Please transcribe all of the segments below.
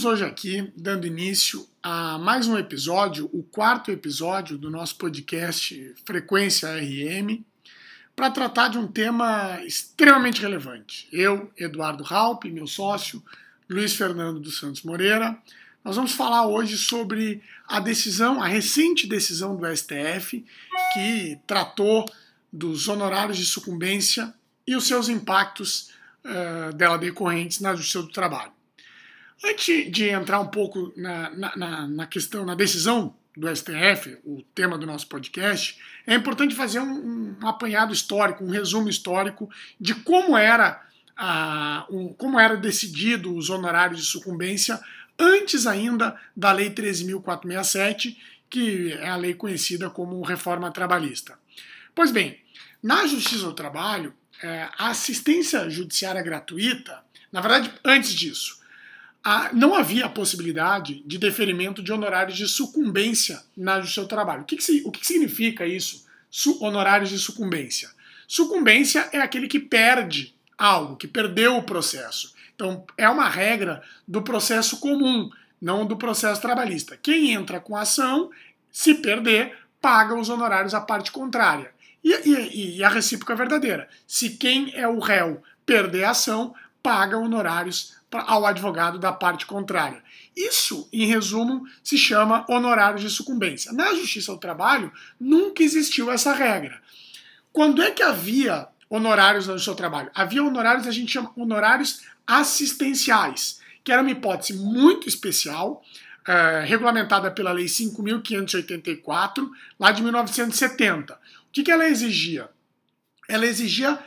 Estamos hoje aqui dando início a mais um episódio, o quarto episódio do nosso podcast Frequência RM, para tratar de um tema extremamente relevante. Eu, Eduardo Raup, meu sócio, Luiz Fernando dos Santos Moreira, nós vamos falar hoje sobre a decisão, a recente decisão do STF, que tratou dos honorários de sucumbência e os seus impactos uh, dela decorrentes na Justiça do Trabalho. Antes de entrar um pouco na, na, na, questão, na decisão do STF, o tema do nosso podcast, é importante fazer um, um apanhado histórico, um resumo histórico de como era, uh, um, como era decidido os honorários de sucumbência antes ainda da Lei 13.467, que é a lei conhecida como reforma trabalhista. Pois bem, na Justiça do Trabalho, é, a assistência judiciária gratuita, na verdade, antes disso, não havia a possibilidade de deferimento de honorários de sucumbência Justiça do Trabalho. O que, que, o que, significa isso? honorários de sucumbência. Sucumbência é aquele que perde algo, que perdeu o processo. Então, é uma regra do processo comum, não do processo trabalhista. Quem entra com a ação, se perder, paga os honorários à parte contrária. E, e, e a recíproca é verdadeira. Se quem é o réu perder a ação, paga honorários ao advogado da parte contrária. Isso, em resumo, se chama honorários de sucumbência. Na Justiça do Trabalho, nunca existiu essa regra. Quando é que havia honorários Justiça do Trabalho? Havia honorários, a gente chama honorários assistenciais, que era uma hipótese muito especial, uh, regulamentada pela Lei 5.584, lá de 1970. O que, que ela exigia? Ela exigia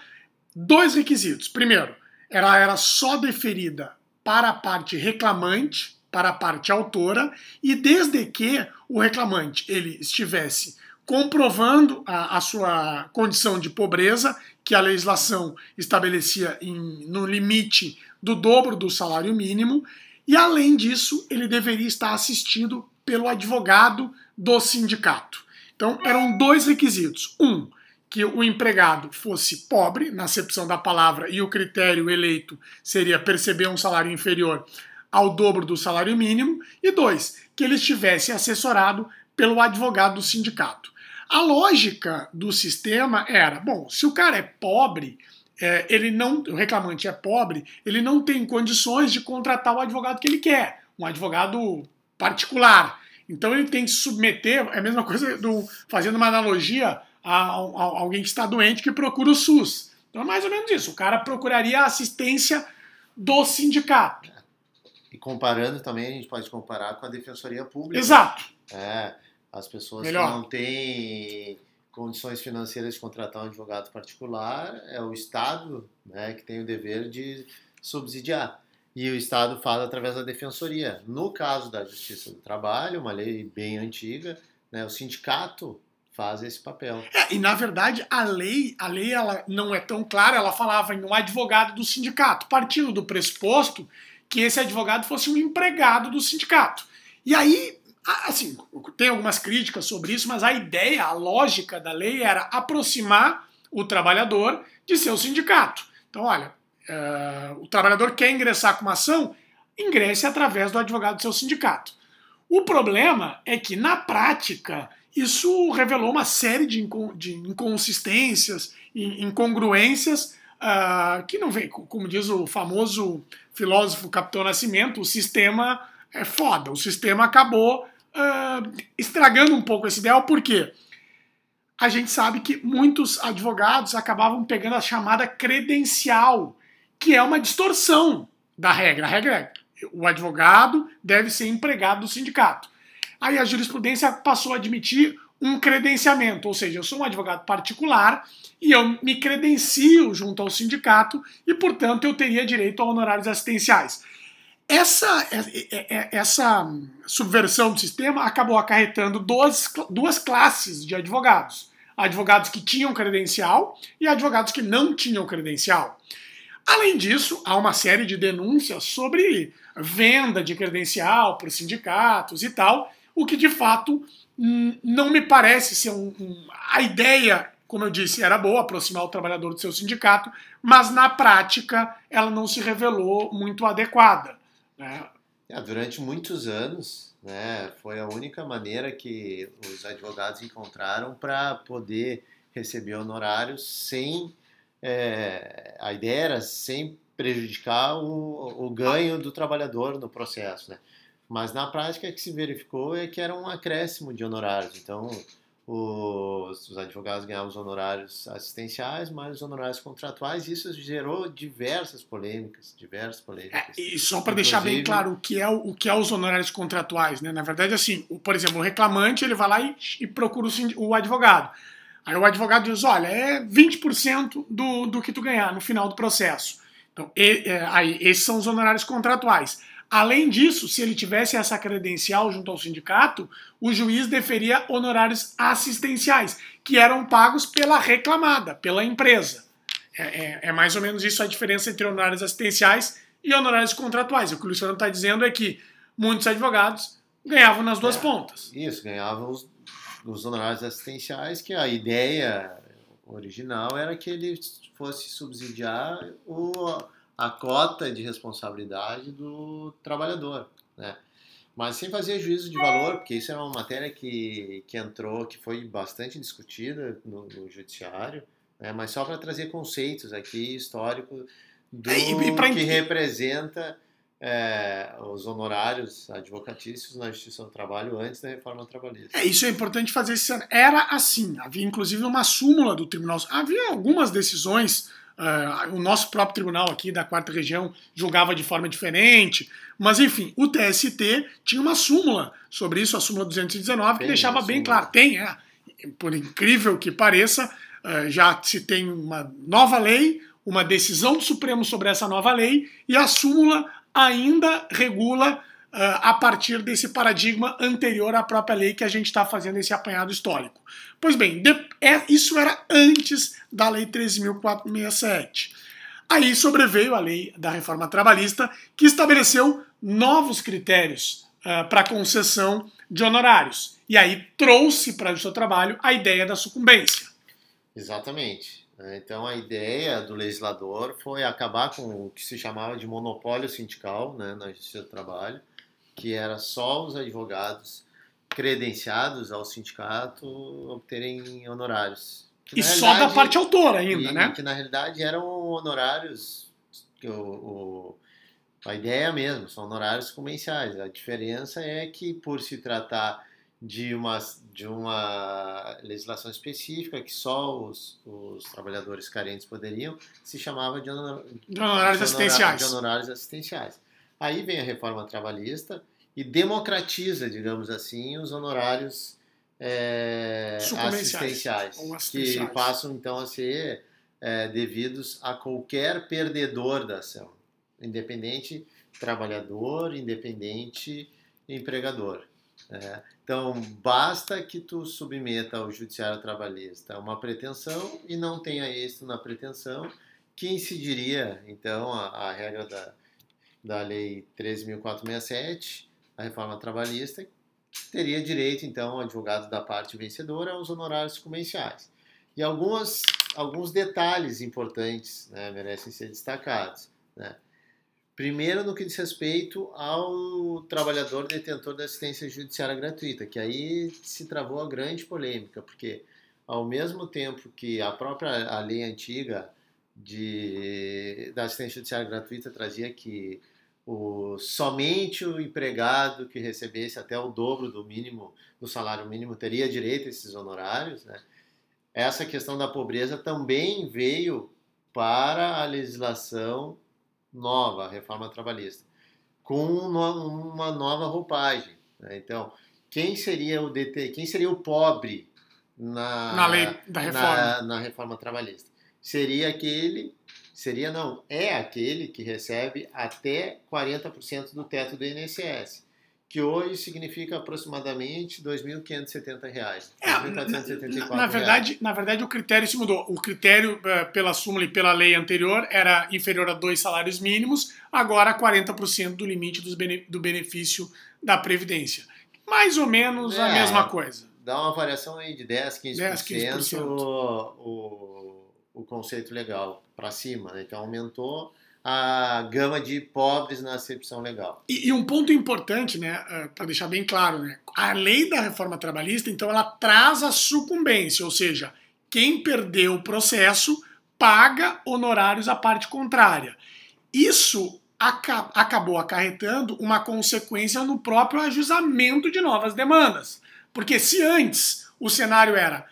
dois requisitos. Primeiro, ela era só deferida para a parte reclamante, para a parte autora, e desde que o reclamante ele estivesse comprovando a, a sua condição de pobreza, que a legislação estabelecia em, no limite do dobro do salário mínimo, e além disso, ele deveria estar assistido pelo advogado do sindicato. Então, eram dois requisitos. Um, que o empregado fosse pobre, na acepção da palavra, e o critério eleito seria perceber um salário inferior ao dobro do salário mínimo. E dois, que ele estivesse assessorado pelo advogado do sindicato. A lógica do sistema era: bom, se o cara é pobre, é, ele não, o reclamante é pobre, ele não tem condições de contratar o advogado que ele quer, um advogado particular. Então ele tem que submeter, é a mesma coisa do fazendo uma analogia a, a, a alguém que está doente que procura o SUS. Então é mais ou menos isso. O cara procuraria a assistência do sindicato. E comparando também, a gente pode comparar com a defensoria pública. Exato. É, as pessoas Melhor. que não têm condições financeiras de contratar um advogado particular, é o Estado né, que tem o dever de subsidiar. E o Estado faz através da defensoria. No caso da Justiça do Trabalho, uma lei bem antiga, né, o sindicato faz esse papel. É, e na verdade a lei, a lei ela não é tão clara, ela falava em um advogado do sindicato, partindo do pressuposto que esse advogado fosse um empregado do sindicato. E aí Assim, tem algumas críticas sobre isso, mas a ideia, a lógica da lei era aproximar o trabalhador de seu sindicato. Então, olha, uh, o trabalhador quer ingressar com uma ação, ingresse através do advogado do seu sindicato. O problema é que, na prática, isso revelou uma série de, de inconsistências e incongruências uh, que não vem, como diz o famoso filósofo Capitão Nascimento, o sistema é foda, o sistema acabou uh, estragando um pouco esse ideal, porque a gente sabe que muitos advogados acabavam pegando a chamada credencial, que é uma distorção da regra. A regra é o advogado deve ser empregado do sindicato. Aí a jurisprudência passou a admitir um credenciamento, ou seja, eu sou um advogado particular e eu me credencio junto ao sindicato e, portanto, eu teria direito a honorários assistenciais. Essa, é, é, é, essa subversão do sistema acabou acarretando duas, duas classes de advogados. Advogados que tinham credencial e advogados que não tinham credencial. Além disso, há uma série de denúncias sobre venda de credencial para sindicatos e tal, o que de fato hum, não me parece ser um, um, a ideia, como eu disse, era boa aproximar o trabalhador do seu sindicato, mas na prática ela não se revelou muito adequada. É. É, durante muitos anos, né, foi a única maneira que os advogados encontraram para poder receber honorários sem. É, a ideia era sem prejudicar o, o ganho do trabalhador no processo. Né? Mas na prática o que se verificou é que era um acréscimo de honorários. Então, os, os, advogados ganhavam os honorários assistenciais, mais os honorários contratuais, e isso gerou diversas polêmicas, diversas polêmicas. É, e só para deixar bem claro o que é o, que é os honorários contratuais, né? Na verdade, assim, o, por exemplo, o reclamante ele vai lá e, e procura o, o, advogado. Aí o advogado diz, olha, é 20% do, do que tu ganhar no final do processo. Então, e, é, aí, esses são os honorários contratuais. Além disso, se ele tivesse essa credencial junto ao sindicato, o juiz deferia honorários assistenciais, que eram pagos pela reclamada, pela empresa. É, é, é mais ou menos isso a diferença entre honorários assistenciais e honorários contratuais. O que o Luciano está dizendo é que muitos advogados ganhavam nas duas é, pontas. Isso, ganhavam os, os honorários assistenciais, que a ideia original era que ele fosse subsidiar o a cota de responsabilidade do trabalhador, né? Mas sem fazer juízo de valor, porque isso é uma matéria que, que entrou, que foi bastante discutida no, no judiciário, né? mas só para trazer conceitos aqui históricos do e, pra... que representa é, os honorários advocatícios na Justiça do Trabalho antes da reforma trabalhista. É, isso é importante fazer esse Era assim, havia inclusive uma súmula do Tribunal. Havia algumas decisões Uh, o nosso próprio tribunal aqui da quarta região julgava de forma diferente, mas enfim, o TST tinha uma súmula sobre isso, a súmula 219, que deixava bem claro. Tem, é, por incrível que pareça, uh, já se tem uma nova lei, uma decisão do Supremo sobre essa nova lei, e a súmula ainda regula a partir desse paradigma anterior à própria lei que a gente está fazendo esse apanhado histórico. Pois bem, é, isso era antes da Lei 13.467. Aí sobreveio a lei da reforma trabalhista, que estabeleceu novos critérios uh, para concessão de honorários. E aí trouxe para o seu trabalho a ideia da sucumbência. Exatamente. Então a ideia do legislador foi acabar com o que se chamava de monopólio sindical né, na Justiça do Trabalho que era só os advogados credenciados ao sindicato obterem honorários. Que, e só da parte autora ainda, e, né? Que na realidade eram honorários. O, o, a ideia é mesmo, são honorários comerciais. A diferença é que, por se tratar de uma, de uma legislação específica que só os, os trabalhadores carentes poderiam, se chamava de, honor, de honorários de assistenciais. De honorários assistenciais. Aí vem a reforma trabalhista e democratiza, digamos assim, os honorários é, assistenciais, assistenciais, que passam então a ser é, devidos a qualquer perdedor da ação, independente trabalhador, independente empregador. É. Então, basta que tu submeta ao judiciário trabalhista uma pretensão e não tenha êxito na pretensão, que incidiria, então, a, a regra da, da Lei 13.467, a reforma trabalhista, teria direito, então, advogado da parte vencedora aos honorários comerciais. E algumas, alguns detalhes importantes né, merecem ser destacados. Né? Primeiro, no que diz respeito ao trabalhador detentor da assistência judiciária gratuita, que aí se travou a grande polêmica, porque ao mesmo tempo que a própria a lei antiga de, da assistência judiciária gratuita trazia que o, somente o empregado que recebesse até o dobro do mínimo, do salário mínimo, teria direito a esses honorários. Né? Essa questão da pobreza também veio para a legislação nova, a reforma trabalhista, com uma nova roupagem. Né? Então, quem seria o DT, quem seria o pobre na, na lei da reforma, na, na reforma trabalhista? Seria aquele Seria não, é aquele que recebe até 40% do teto do INSS, que hoje significa aproximadamente R$ 2.570. É, na, na, verdade, na verdade, o critério se mudou. O critério uh, pela súmula e pela lei anterior era inferior a dois salários mínimos, agora 40% do limite do benefício da Previdência. Mais ou menos é, a mesma coisa. Dá uma variação aí de 10, 15%, 10, 15%. O, o, o conceito legal para cima, né? então aumentou a gama de pobres na acepção legal. E, e um ponto importante, né, eh, para deixar bem claro, né, a lei da reforma trabalhista, então, ela traz a sucumbência, ou seja, quem perdeu o processo paga honorários à parte contrária. Isso aca acabou acarretando uma consequência no próprio ajuizamento de novas demandas. Porque se antes o cenário era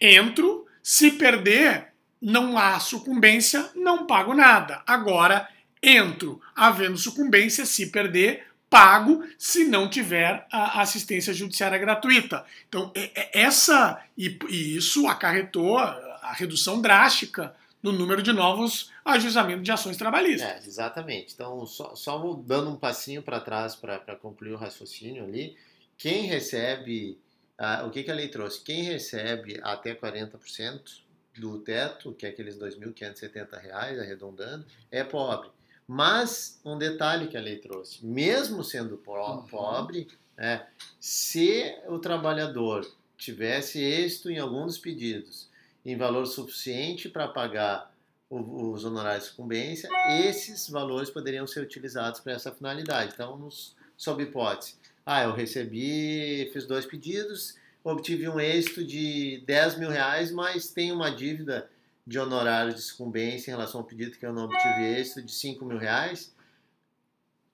entro, se perder, não há sucumbência, não pago nada. Agora, entro, havendo sucumbência, se perder, pago se não tiver a assistência judiciária gratuita. Então, essa e, isso acarretou a redução drástica no número de novos ajuizamentos de ações trabalhistas. É, exatamente. Então, só, só dando um passinho para trás para concluir o raciocínio ali, quem recebe, ah, o que, que a lei trouxe? Quem recebe até 40% do teto, que é aqueles R$ 2.570, arredondando, é pobre. Mas um detalhe que a lei trouxe, mesmo sendo uhum. pobre, é, se o trabalhador tivesse êxito em algum dos pedidos em valor suficiente para pagar os honorários de sucumbência, esses valores poderiam ser utilizados para essa finalidade. Então, nos, sob hipótese, ah, eu recebi, fiz dois pedidos, obtive um êxito de 10 mil reais, mas tenho uma dívida de honorários de sucumbência em relação ao pedido que eu não obtive êxito de 5 mil reais,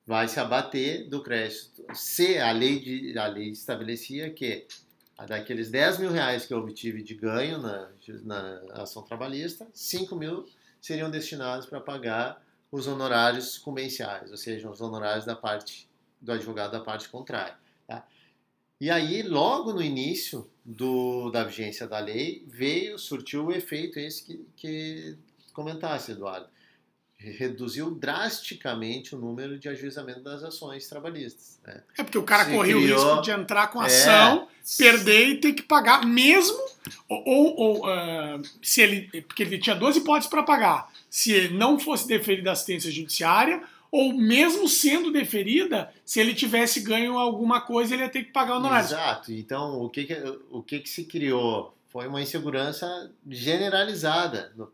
vai se abater do crédito. Se a lei, de, a lei estabelecia que daqueles 10 mil reais que eu obtive de ganho na, na ação trabalhista, 5 mil seriam destinados para pagar os honorários sucumbenciais, ou seja, os honorários da parte do advogado da parte contrária. Tá? E aí, logo no início do, da vigência da lei, veio, surtiu o efeito esse que, que comentasse, Eduardo. Reduziu drasticamente o número de ajuizamento das ações trabalhistas. Né? É porque o cara Se corria criou, o risco de entrar com a ação, é, perder e ter que pagar, mesmo ou, ou uh, se ele. Porque ele tinha duas hipóteses para pagar. Se ele não fosse deferido da assistência judiciária ou mesmo sendo deferida, se ele tivesse ganho alguma coisa, ele ia ter que pagar o honorário. Exato. Então, o que, que o que, que se criou foi uma insegurança generalizada no,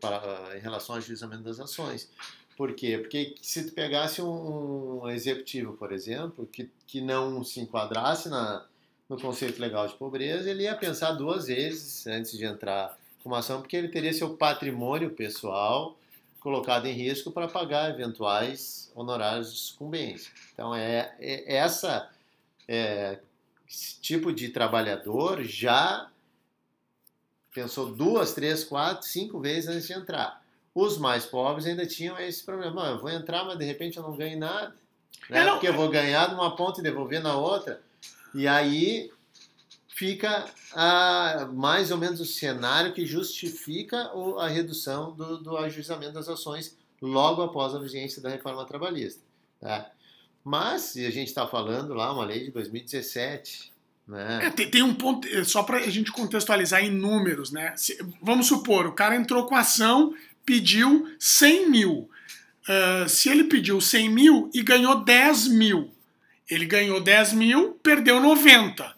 em relação ao ajuizamento das ações. Por quê? Porque se tu pegasse um, um executivo, por exemplo, que, que não se enquadrasse na, no conceito legal de pobreza, ele ia pensar duas vezes antes de entrar com uma ação, porque ele teria seu patrimônio pessoal colocado em risco para pagar eventuais honorários de sucumbência. Então, é, é essa é, esse tipo de trabalhador já pensou duas, três, quatro, cinco vezes antes de entrar. Os mais pobres ainda tinham esse problema. eu vou entrar, mas de repente eu não ganho nada. Né? É, Porque eu vou ganhar numa ponta e devolver na outra. E aí fica mais ou menos o cenário que justifica o, a redução do, do ajuizamento das ações logo após a vigência da reforma trabalhista. Tá? Mas, se a gente está falando lá, uma lei de 2017. Né? É, tem, tem, um ponto, é, só para a gente contextualizar em números, né? Se, vamos supor, o cara entrou com a ação, pediu 100 mil. Uh, se ele pediu 100 mil e ganhou 10 mil, ele ganhou 10 mil, perdeu 90.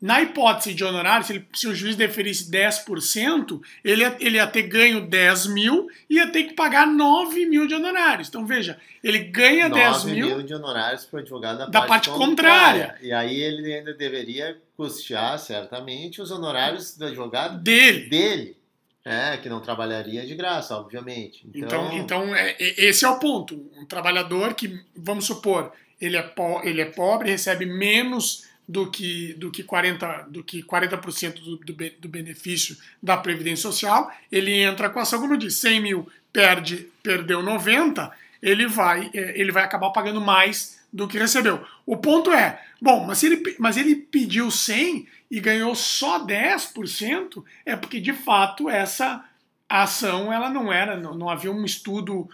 Na hipótese de honorário, se, ele, se o juiz deferisse 10%, ele ia, ele ia ter ganho 10 mil e ia ter que pagar 9 mil de honorários. Então veja, ele ganha 10 mil. 9 mil de honorários para o advogado da, da parte, parte contrária. contrária. E aí ele ainda deveria custear, certamente, os honorários do advogado dele. dele. É, que não trabalharia de graça, obviamente. Então, então, então é, esse é o ponto. Um trabalhador que, vamos supor, ele é, po ele é pobre, recebe menos do que, do que 40%, do, que 40 do, do, do benefício da Previdência Social, ele entra com a ação, como eu disse, 100 mil perde, perdeu 90, ele vai, é, ele vai acabar pagando mais do que recebeu. O ponto é, bom, mas ele, mas ele pediu 100 e ganhou só 10%, é porque de fato essa ação ela não era, não, não havia um estudo.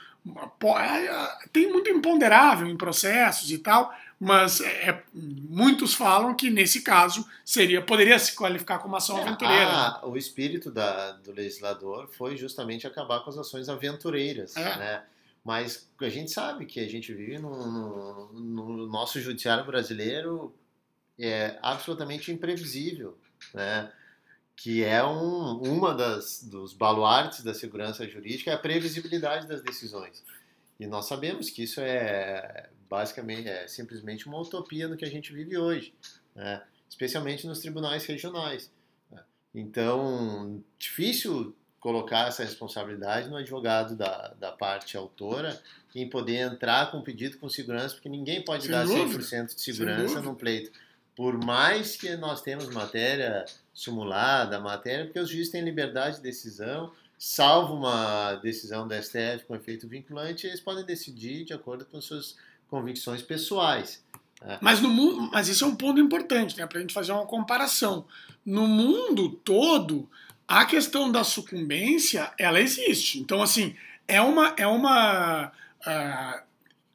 É, tem muito imponderável em processos e tal, mas é, é, muitos falam que nesse caso seria poderia se qualificar como ação é, aventureira. Ah, o espírito da, do legislador foi justamente acabar com as ações aventureiras, é. né? Mas a gente sabe que a gente vive no, no, no nosso judiciário brasileiro é absolutamente imprevisível, né? Que é um, uma das dos baluartes da segurança jurídica é a previsibilidade das decisões. E nós sabemos que isso é basicamente, é simplesmente uma utopia no que a gente vive hoje, né? especialmente nos tribunais regionais. Né? Então, difícil colocar essa responsabilidade no advogado da, da parte autora em poder entrar com pedido com segurança, porque ninguém pode Sem dar dúvida. 100% de segurança num pleito. Por mais que nós temos matéria simulada, matéria, porque os juízes têm liberdade de decisão, salvo uma decisão da STF com efeito vinculante, eles podem decidir de acordo com suas convicções pessoais. Né? Mas, no mundo, mas isso é um ponto importante, né, para a gente fazer uma comparação. No mundo todo, a questão da sucumbência, ela existe. Então, assim, é uma, é uma, uh,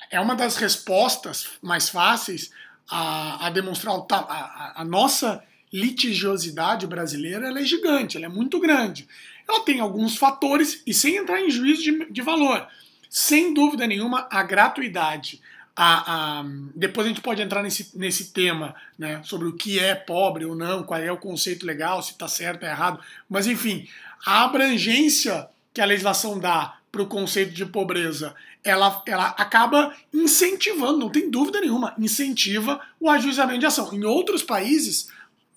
é uma das respostas mais fáceis a, a demonstrar a, a, a, nossa litigiosidade brasileira ela é gigante, ela é muito grande. Ela tem alguns fatores, e sem entrar em juízo de, de valor, sem dúvida nenhuma, a gratuidade, a, a, depois a gente pode entrar nesse, nesse tema, né, sobre o que é pobre ou não, qual é o conceito legal, se está certo ou errado, mas enfim, a abrangência que a legislação dá para o conceito de pobreza, ela, ela acaba incentivando, não tem dúvida nenhuma, incentiva o ajuizamento de ação. Em outros países,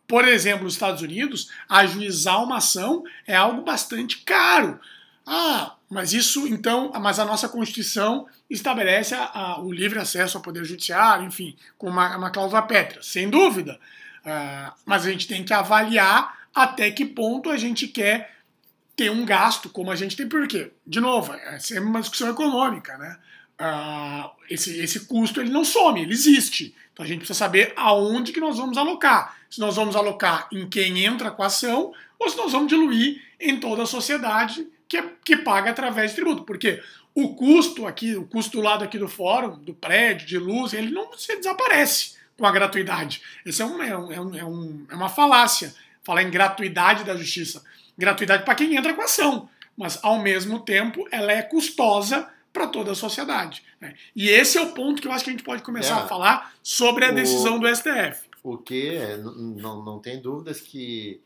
por exemplo, nos Estados Unidos, ajuizar uma ação é algo bastante caro. Ah, mas isso, então, mas a nossa Constituição estabelece a, a, o livre acesso ao Poder Judiciário, enfim, com uma, uma cláusula pétrea, sem dúvida. Uh, mas a gente tem que avaliar até que ponto a gente quer ter um gasto como a gente tem, porque, de novo, é sempre uma discussão econômica, né? Uh, esse, esse custo ele não some, ele existe. Então a gente precisa saber aonde que nós vamos alocar. Se nós vamos alocar em quem entra com a ação ou se nós vamos diluir em toda a sociedade que, é, que paga através de tributo. Porque o custo aqui, o custo do lado aqui do fórum, do prédio, de luz, ele não se desaparece com a gratuidade. Isso é, um, é, um, é, um, é uma falácia, falar em gratuidade da justiça. Gratuidade para quem entra com a ação, mas ao mesmo tempo ela é custosa para toda a sociedade. Né? E esse é o ponto que eu acho que a gente pode começar é, a falar sobre a decisão do STF. O que não, não tem dúvidas que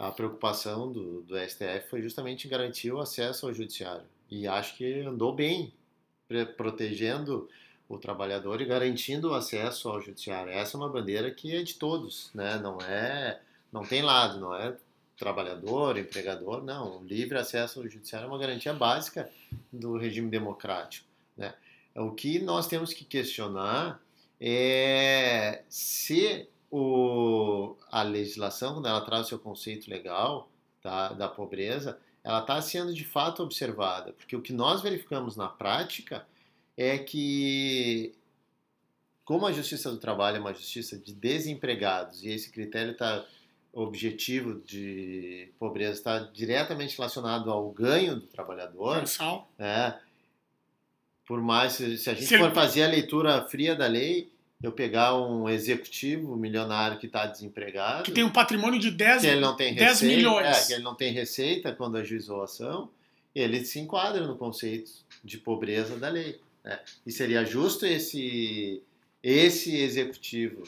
a preocupação do, do STF foi justamente garantir o acesso ao judiciário. E acho que andou bem, protegendo o trabalhador e garantindo o acesso ao judiciário. Essa é uma bandeira que é de todos, né? Não é, não tem lado, não é trabalhador, empregador, não. O livre acesso ao judiciário é uma garantia básica do regime democrático, né? O que nós temos que questionar é se o, a legislação, quando ela traz o seu conceito legal tá, da pobreza, ela está sendo de fato observada, porque o que nós verificamos na prática é que, como a justiça do trabalho é uma justiça de desempregados e esse critério está objetivo de pobreza está diretamente relacionado ao ganho do trabalhador, Mensal. É, por mais se, se a gente se for ele... fazer a leitura fria da lei, eu pegar um executivo milionário que está desempregado. Que tem um patrimônio de 10, que ele não tem 10 receita, milhões. É, que ele não tem receita quando ajuizou a ação, ele se enquadra no conceito de pobreza da lei. Né? E seria justo esse, esse executivo,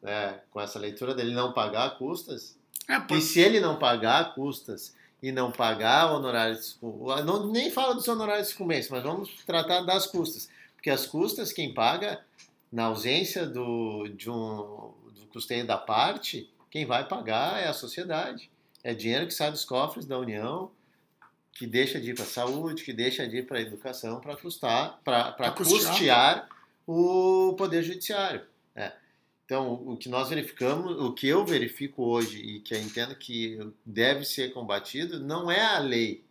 né, com essa leitura dele, não pagar custas? É, por... E se ele não pagar custas e não pagar honorários, não, nem fala dos honorários de sucumbência, mas vamos tratar das custas. Porque as custas, quem paga na ausência do, de um, do custeio da parte, quem vai pagar é a sociedade. É dinheiro que sai dos cofres da União, que deixa de ir para a saúde, que deixa de ir para a educação para custar, para custear o poder judiciário. É. Então, o que nós verificamos, o que eu verifico hoje e que eu entendo que deve ser combatido, não é a lei.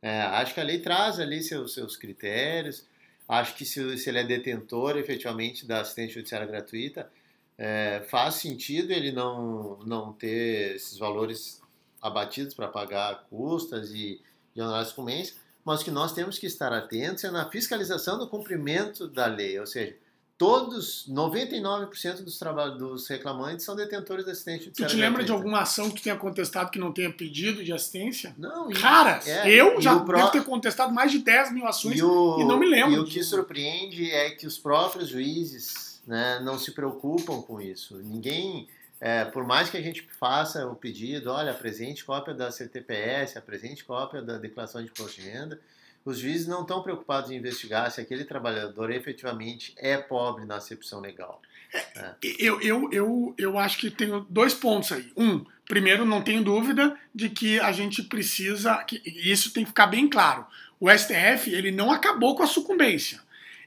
É, acho que a lei traz ali seus, seus critérios, Acho que se, se ele é detentor efetivamente da assistência judiciária gratuita, é, faz sentido ele não, não ter esses valores abatidos para pagar custas e, e honorários comens, mas que nós temos que estar atentos é na fiscalização do cumprimento da lei, ou seja, todos, 99% dos, dos reclamantes são detentores de assistência judiciária. Tu te lembra de alguma ação que tu tenha contestado que não tenha pedido de assistência? Não. Cara, é, eu já pro... devo ter contestado mais de 10 mil ações e, o... e não me lembro. E o que surpreende é que os próprios juízes né, não se preocupam com isso. Ninguém... É, por mais que a gente faça o pedido, olha, apresente cópia da CTPS, apresente cópia da declaração de imposto de renda, Os juízes não estão preocupados em investigar se aquele trabalhador efetivamente é pobre na acepção legal. É. Eu, eu, eu, eu acho que tenho dois pontos aí. Um, primeiro, não tenho dúvida de que a gente precisa, que isso tem que ficar bem claro. O STF ele não acabou com a sucumbência.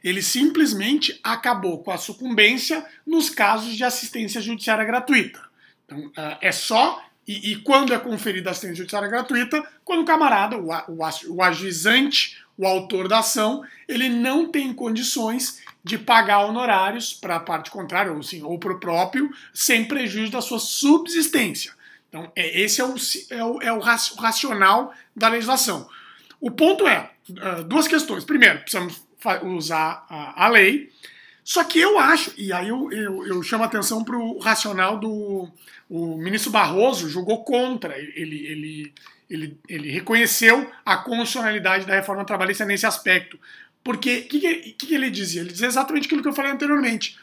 Ele simplesmente acabou com a sucumbência nos casos de assistência judiciária gratuita. Então, ah, é só. E, e quando é conferida assistência judiciária gratuita? Quando o camarada, o, o, o ajuizante, o autor da ação, ele não tem condições de pagar honorários para a parte contrária, ou, assim, ou para o próprio, sem prejuízo da sua subsistência. Então, é, esse é o, é, o, é o racional da legislação. O ponto é, uh, duas questões. Primeiro, precisamos usar a, a, lei, só que eu acho, e aí eu, eu, eu chamo a atenção para o racional do o ministro Barroso, jogou contra, ele, ele, ele, ele reconheceu a constitucionalidade da reforma trabalhista nesse aspecto. Porque o que, que, que ele dizia? Ele dizia exatamente aquilo que eu falei anteriormente.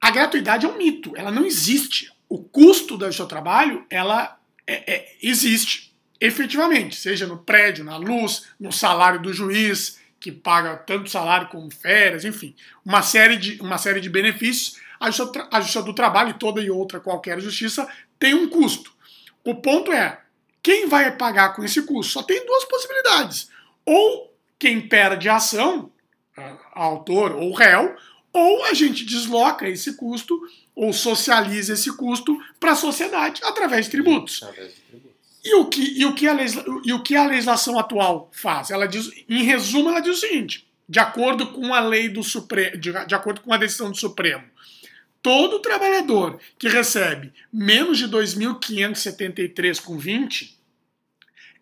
A gratuidade é um mito, ela não existe. O custo do seu trabalho, ela é, é, existe efetivamente, seja no prédio, na luz, no salário do juiz, que paga tanto salário como férias, enfim, uma série de, uma série de benefícios. A justiça, a justiça do trabalho e toda e outra qualquer justiça tem um custo. O ponto é, quem vai pagar com esse custo? Só tem duas possibilidades. Ou quem perde a ação, autor ou réu, ou a gente desloca esse custo ou socializa esse custo para a sociedade através de tributos. E o, que, e, o que a e o que a legislação atual faz? Ela diz, em resumo, ela diz o seguinte: de acordo com a lei do Supremo, de, de acordo com a decisão do Supremo, todo trabalhador que recebe menos de 2.573,20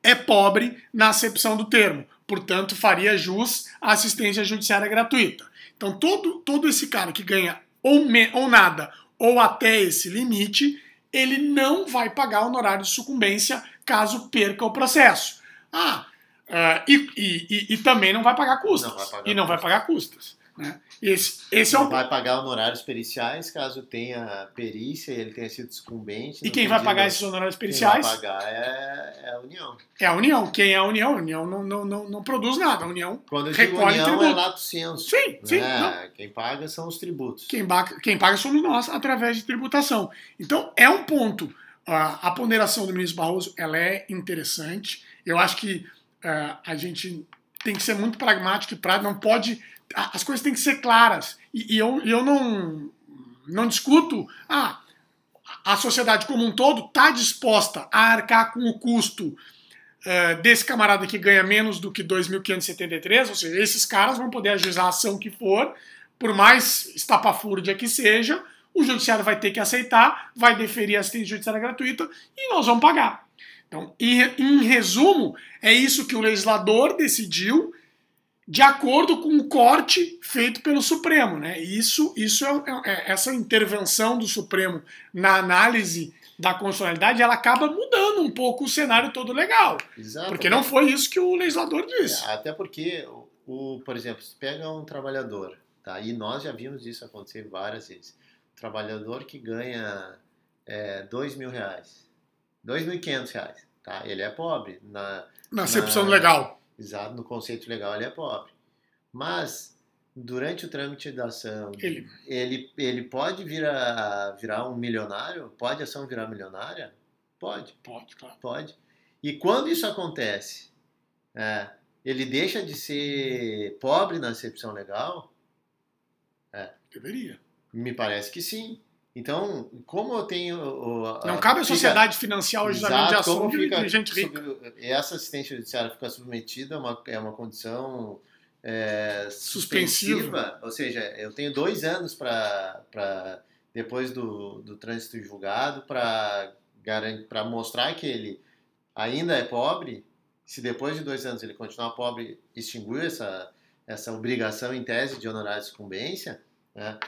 é pobre na acepção do termo, portanto, faria jus à assistência judiciária gratuita. Então, todo, todo esse cara que ganha ou, me, ou nada ou até esse limite, ele não vai pagar honorário de sucumbência caso perca o processo. Ah, uh, e, e, e, e, também não vai pagar custas. Não vai pagar e não custas. vai pagar custas. Né? Esse, esse é o... vai pagar honorários periciais caso tenha perícia e ele tenha sido sucumbente. E quem vai pagar esses honorários periciais? Quem vai pagar é, é, a União. É a União. Quem é a União? A União não, não, não, não produz nada. A União Quando eu digo recolhe União tributo. é lato senso. Sim, sim. Né? Quem paga são os tributos. Quem, paga, quem paga somos nós através de tributação. Então é um ponto. A, a ponderação do ministro Barroso ela é interessante. Eu acho que uh, a gente tem que ser muito pragmático e prático, não pode as coisas têm que ser claras. E, e eu, eu não, não discuto, ah, a sociedade como um todo está disposta a arcar com o custo uh, desse camarada que ganha menos do que 2.573, ou seja, esses caras vão poder ajuizar a ação que for, por mais estapafúrdia que seja, o judiciário vai ter que aceitar, vai deferir assistência judiciária gratuita e nós vamos pagar. Então, em, resumo, é isso que o legislador decidiu de acordo com o corte feito pelo Supremo. Né? Isso, isso é, é, é, essa intervenção do Supremo na análise da constitucionalidade, ela acaba mudando um pouco o cenário todo legal. Exato. Porque não foi isso que o legislador disse. É, até porque, o, por exemplo, se pega um trabalhador, tá? e nós já vimos isso acontecer várias vezes, um trabalhador que ganha é, dois mil reais, dois mil e quinhentos reais, tá? ele é pobre. Na, na acepção na, legal Exato, no conceito legal ele é pobre. Mas durante o trâmite da ação, ele, ele, ele pode vir a, virar um milionário? Pode a ação virar milionária? Pode. Pode, claro. Pode. E quando isso acontece, é, ele deixa de ser pobre na acepção legal? É. Deveria. Me parece que sim. Então, como eu tenho. A, não cabe a sociedade fica, financiar o ajustamento de ação fica, de gente rica. essa assistência judiciária ficar submetida a uma, é uma condição é, suspensiva. suspensiva. Ou seja, eu tenho dois anos para. depois do, do trânsito julgado para mostrar que ele ainda é pobre. Se depois de dois anos ele continuar pobre, extinguir essa, essa obrigação em tese de honorário de sucumbência, né?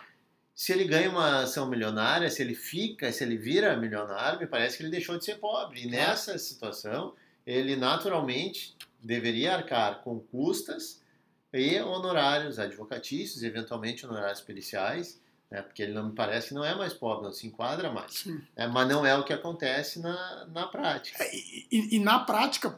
Se ele ganha uma ação milionária, se ele fica, se ele vira milionário, me parece que ele deixou de ser pobre. E nessa situação, ele naturalmente deveria arcar com custas e honorários advocatícios, eventualmente honorários periciais, né? porque ele não me parece que não é mais pobre, não se enquadra mais. É, mas não é o que acontece na, na prática. É, e, e, na prática,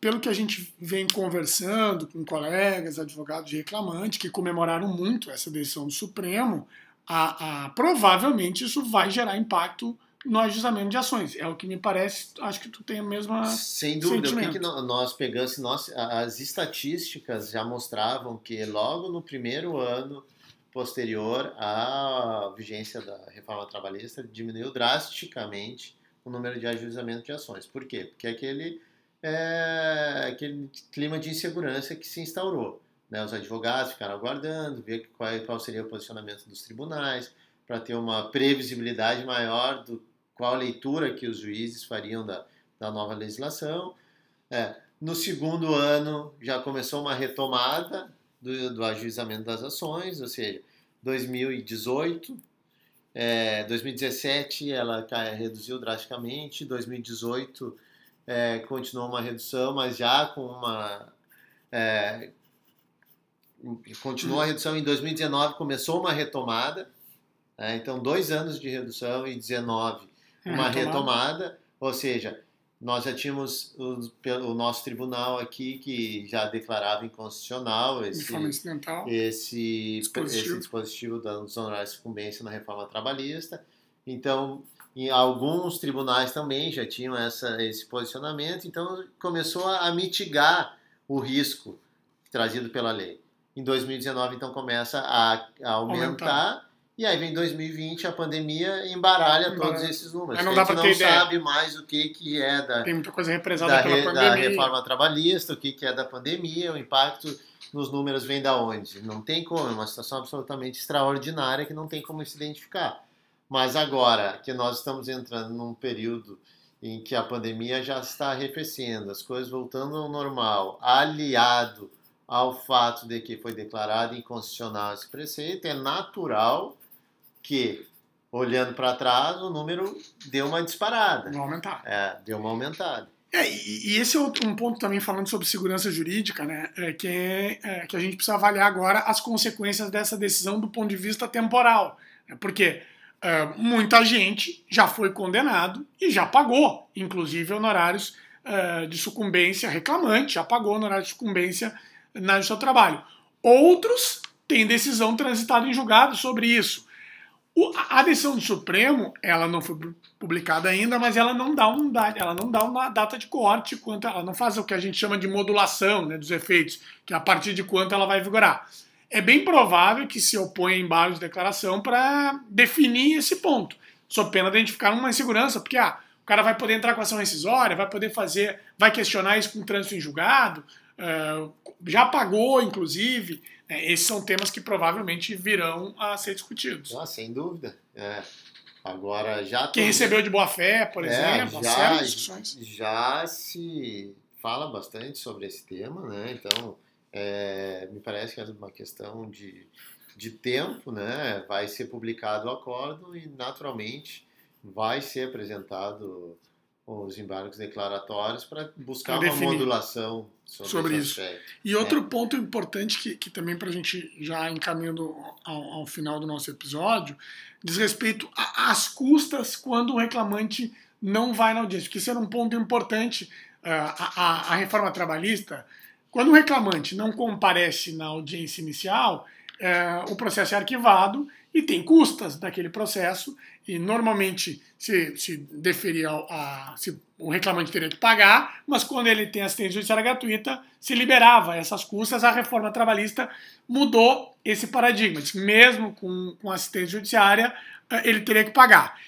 pelo que a gente vem conversando com colegas, advogados e reclamantes, que comemoraram muito essa decisão do Supremo, a, a, provavelmente isso vai gerar impacto no ajustamento de ações. É o que me parece, acho que tu tem a mesma. Sem dúvida, sentimento. o que, que nós pegamos, nós, as estatísticas já mostravam que logo no primeiro ano posterior à vigência da reforma trabalhista diminuiu drasticamente o número de ajuizamento de ações. Por quê? Porque aquele, é, aquele clima de insegurança que se instaurou. Né? Os advogados ficaram aguardando, ver qual, qual seria o posicionamento dos tribunais, para ter uma previsibilidade maior do qual leitura que os juízes fariam da, da nova legislação. É, no segundo ano já começou uma retomada do, do ajuizamento das ações, ou seja, 2018, é, 2017 ela reduziu drasticamente, 2018 é, continuou uma redução, mas já com uma é, continuou a redução em 2019 começou uma retomada, né? então dois anos de redução e 19 uma retomada. retomada, ou seja, nós já tínhamos o, o, nosso tribunal aqui que já declarava inconstitucional esse, esse, dispositivo. esse dispositivo dos honorários de sucumbência na reforma trabalhista. Então, em alguns tribunais também já tinham essa, esse posicionamento, então começou a mitigar o risco trazido pela lei. Em 2019, então, começa a, a aumentar, aumentar e aí vem 2020, a pandemia embaralha, todos esses números. Aí não dá a gente não sabe mais o que, que é da, Tem muita coisa represada da, pela re, pandemia. da reforma trabalhista, o que, que é da pandemia, o impacto nos números vem da onde? Não tem como, é uma situação absolutamente extraordinária que não tem como se identificar. Mas agora que nós estamos entrando num período em que a pandemia já está arrefecendo, as coisas voltando ao normal, aliado ao fato de que foi declarado inconstitucional esse preceito, é natural que, olhando para trás, o número deu uma disparada. Uma aumentada. É, deu uma aumentada. É, e, esse é um ponto também falando sobre segurança jurídica, né? É, que, é, é, que a gente precisa avaliar agora as consequências dessa decisão do ponto de vista temporal. Né? Porque é, muita gente já foi condenado e já pagou, inclusive honorários é, de sucumbência reclamante, já pagou honorários de sucumbência na Justiça do Trabalho. Outros têm decisão transitada em julgado sobre isso. O, a decisão do Supremo, ela não foi publicada ainda, mas ela não dá um ela não dá uma data de corte, quanto ela não faz o que a gente chama de modulação né, dos efeitos, que é a partir de quanto ela vai vigorar. É bem provável que se oponha embargo de declaração para definir esse ponto, sob pena de a gente ficar numa insegurança, porque ah, o cara vai poder entrar com ação rescisória, vai poder fazer, vai questionar isso com trânsito em julgado, já pagou, inclusive. É, esses são temas que provavelmente virão a ser discutidos. Ah, sem dúvida. É. Agora já. Quem recebeu de boa fé, por é, exemplo, já. Já se fala bastante sobre esse tema, né? Então, é, me parece que é uma questão de, de tempo, né? Vai ser publicado o acordo e, naturalmente, vai ser apresentado os embargos declaratórios para buscar uma modulação sobre, sobre isso. Aspecto. E outro é. ponto importante que, que também para a gente já encaminhando ao, ao, final do nosso episódio diz respeito às custas quando o reclamante não vai na audiência, porque isso era um ponto importante. Uh, a, a, a reforma trabalhista, quando o reclamante não comparece na audiência inicial, uh, o processo é arquivado e tem custas daquele processo e normalmente se, se deferia a, se o reclamante teria que pagar, mas quando ele tem assistência judiciária gratuita, se liberava essas custas, a reforma trabalhista mudou esse paradigma, mesmo com, com assistência judiciária, eh, ele teria que pagar.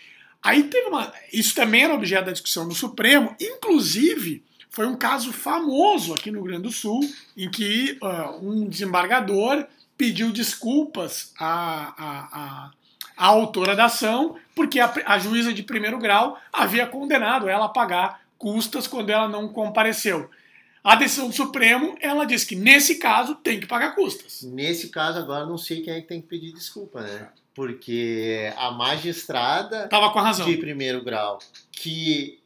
Aí teve uma. Isso também era objeto da discussão do Supremo, inclusive foi um caso famoso aqui no Rio Grande do Sul, em que uh, um desembargador pediu desculpas a, a, a a autora da ação, porque a, a juíza de primeiro grau havia condenado ela a pagar custas quando ela não compareceu. A decisão do Supremo, ela diz que nesse caso tem que pagar custas. Nesse caso, agora não sei quem é que tem que pedir desculpa, né? Porque a magistrada Tava com a razão. de primeiro grau que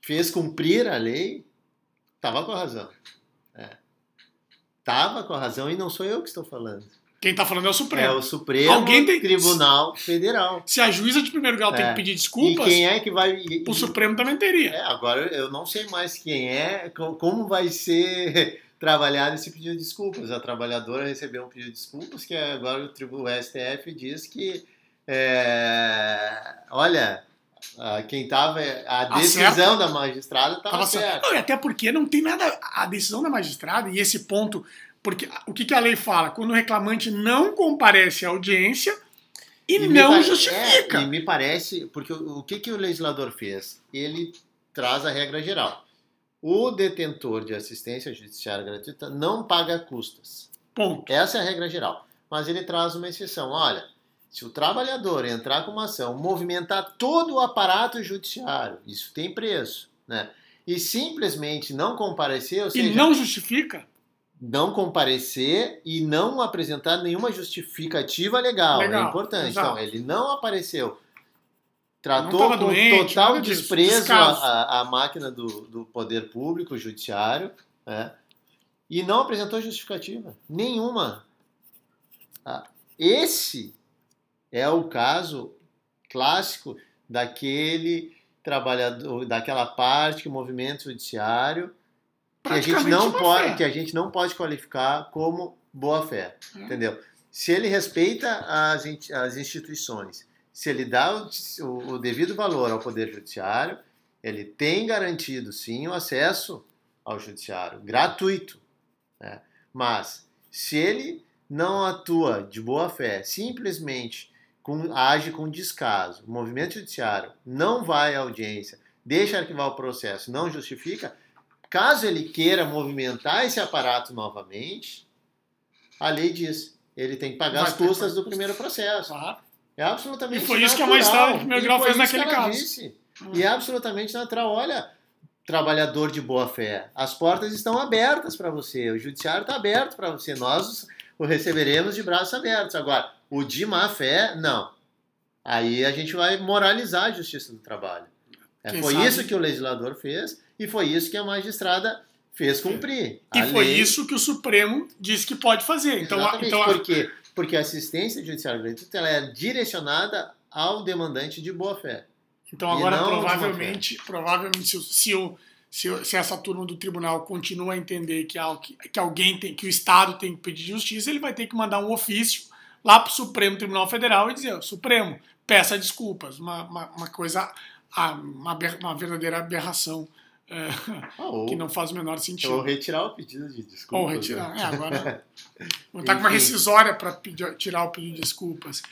fez cumprir a lei estava com a razão. Tava com a razão e não sou eu que estou falando. Quem está falando é o Supremo. É o Supremo Alguém tem... Tribunal Federal. Se a juíza de primeiro grau é. tem que pedir desculpas. E quem é que vai. O Supremo também teria. É, agora eu não sei mais quem é, como vai ser trabalhado esse pedido de desculpas. A trabalhadora recebeu um pedido de desculpas, que agora o, o STF diz que. É, olha, quem estava. A decisão da magistrada estava certa. Não, até porque não tem nada. A decisão da magistrada e esse ponto porque o que, que a lei fala? Quando o reclamante não comparece à audiência e, e não justifica. É, e me parece, porque o, o que, que o legislador fez? Ele traz a regra geral. O detentor de assistência judiciária gratuita não paga custas. Ponto. Essa é a regra geral. Mas ele traz uma exceção. Olha, se o trabalhador entrar com uma ação, movimentar todo o aparato judiciário, isso tem preço, né? E simplesmente não comparecer, ou seja, e não justifica, não comparecer e não apresentar nenhuma justificativa legal. É legal é importante. Exato. Então, ele não apareceu. Tratou não com doente, total desprezo a, a, máquina do, do poder público, judiciário, né? e não apresentou justificativa nenhuma. Ah, esse é o caso clássico daquele trabalhador, daquela parte que o movimento judiciário que a gente não pode, fé. que a gente não pode qualificar como boa fé, é. entendeu? Se ele respeita as, as instituições, se ele dá o, o, o, devido valor ao poder judiciário, ele tem garantido sim o acesso ao judiciário gratuito, né? Mas se ele não atua de boa fé, simplesmente com, age com descaso, o movimento judiciário não vai à audiência, deixa arquivar o processo, não justifica, Caso ele queira movimentar esse aparato novamente, a lei diz, ele tem que pagar Vai as custas do primeiro processo. Claro. É absolutamente E foi isso natural. que a magistrada do primeiro grau fez naquele caso. Disse. Hum. E é absolutamente natural. Olha, trabalhador de boa fé, as portas estão abertas para você, o judiciário está aberto para você, nós o receberemos de braços abertos. Agora, o de má fé, não. Aí a gente vai moralizar a justiça do trabalho. É, foi sabe? isso que o legislador fez e foi isso que a magistrada fez cumprir. E foi lei... isso que o Supremo disse que pode fazer. Então, Exatamente, então por quê? Porque a assistência judiciária gratuita ela é direcionada ao demandante de boa fé. Então agora provavelmente, provavelmente se, se, se, se, essa turma do tribunal continua a entender que, que alguém tem, que o Estado tem que pedir justiça, ele vai ter que mandar um ofício lá para o Supremo Tribunal Federal e dizer, Supremo, peça desculpas. Uma, uma, uma coisa, uma, uma verdadeira aberração é, ah, ou, que não faz o menor sentido. Ou retirar o pedido de desculpas. Ou retirar, né? é, agora. Vou estar com uma rescisória para tirar o pedido de desculpas.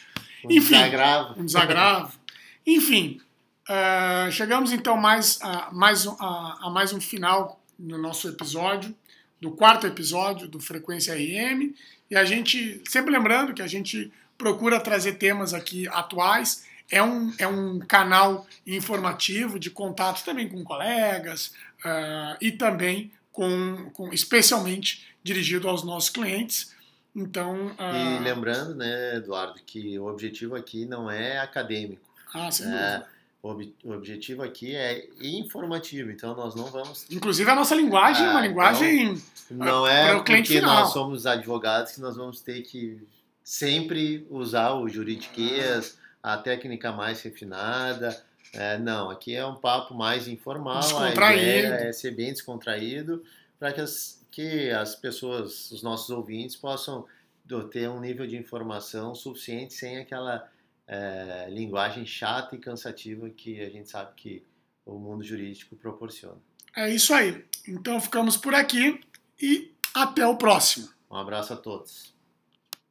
Um Enfim, desagravo. Um desagravo. Enfim, uh, chegamos então mais, a, mais, a, a mais um final no nosso episódio, do quarto episódio do Frequência RM. E a gente, sempre lembrando que a gente procura trazer temas aqui atuais é um, é um canal informativo de contato também com colegas uh, e também com, com, especialmente dirigido aos nossos clientes. Então, uh... E lembrando, né, Eduardo, que o objetivo aqui não é acadêmico. Ah, sem é, o, ob o objetivo aqui é informativo, então nós não vamos. Inclusive a nossa linguagem é uma então, linguagem. Então, não é porque final. nós somos advogados que nós vamos ter que sempre usar o juridiquês a técnica mais refinada. É, não, aqui é um papo mais informal, a ideia é ser bem descontraído para que as, que as pessoas, os nossos ouvintes, possam ter um nível de informação suficiente sem aquela é, linguagem chata e cansativa que a gente sabe que o mundo jurídico proporciona. É isso aí. Então ficamos por aqui e até o próximo. Um abraço a todos.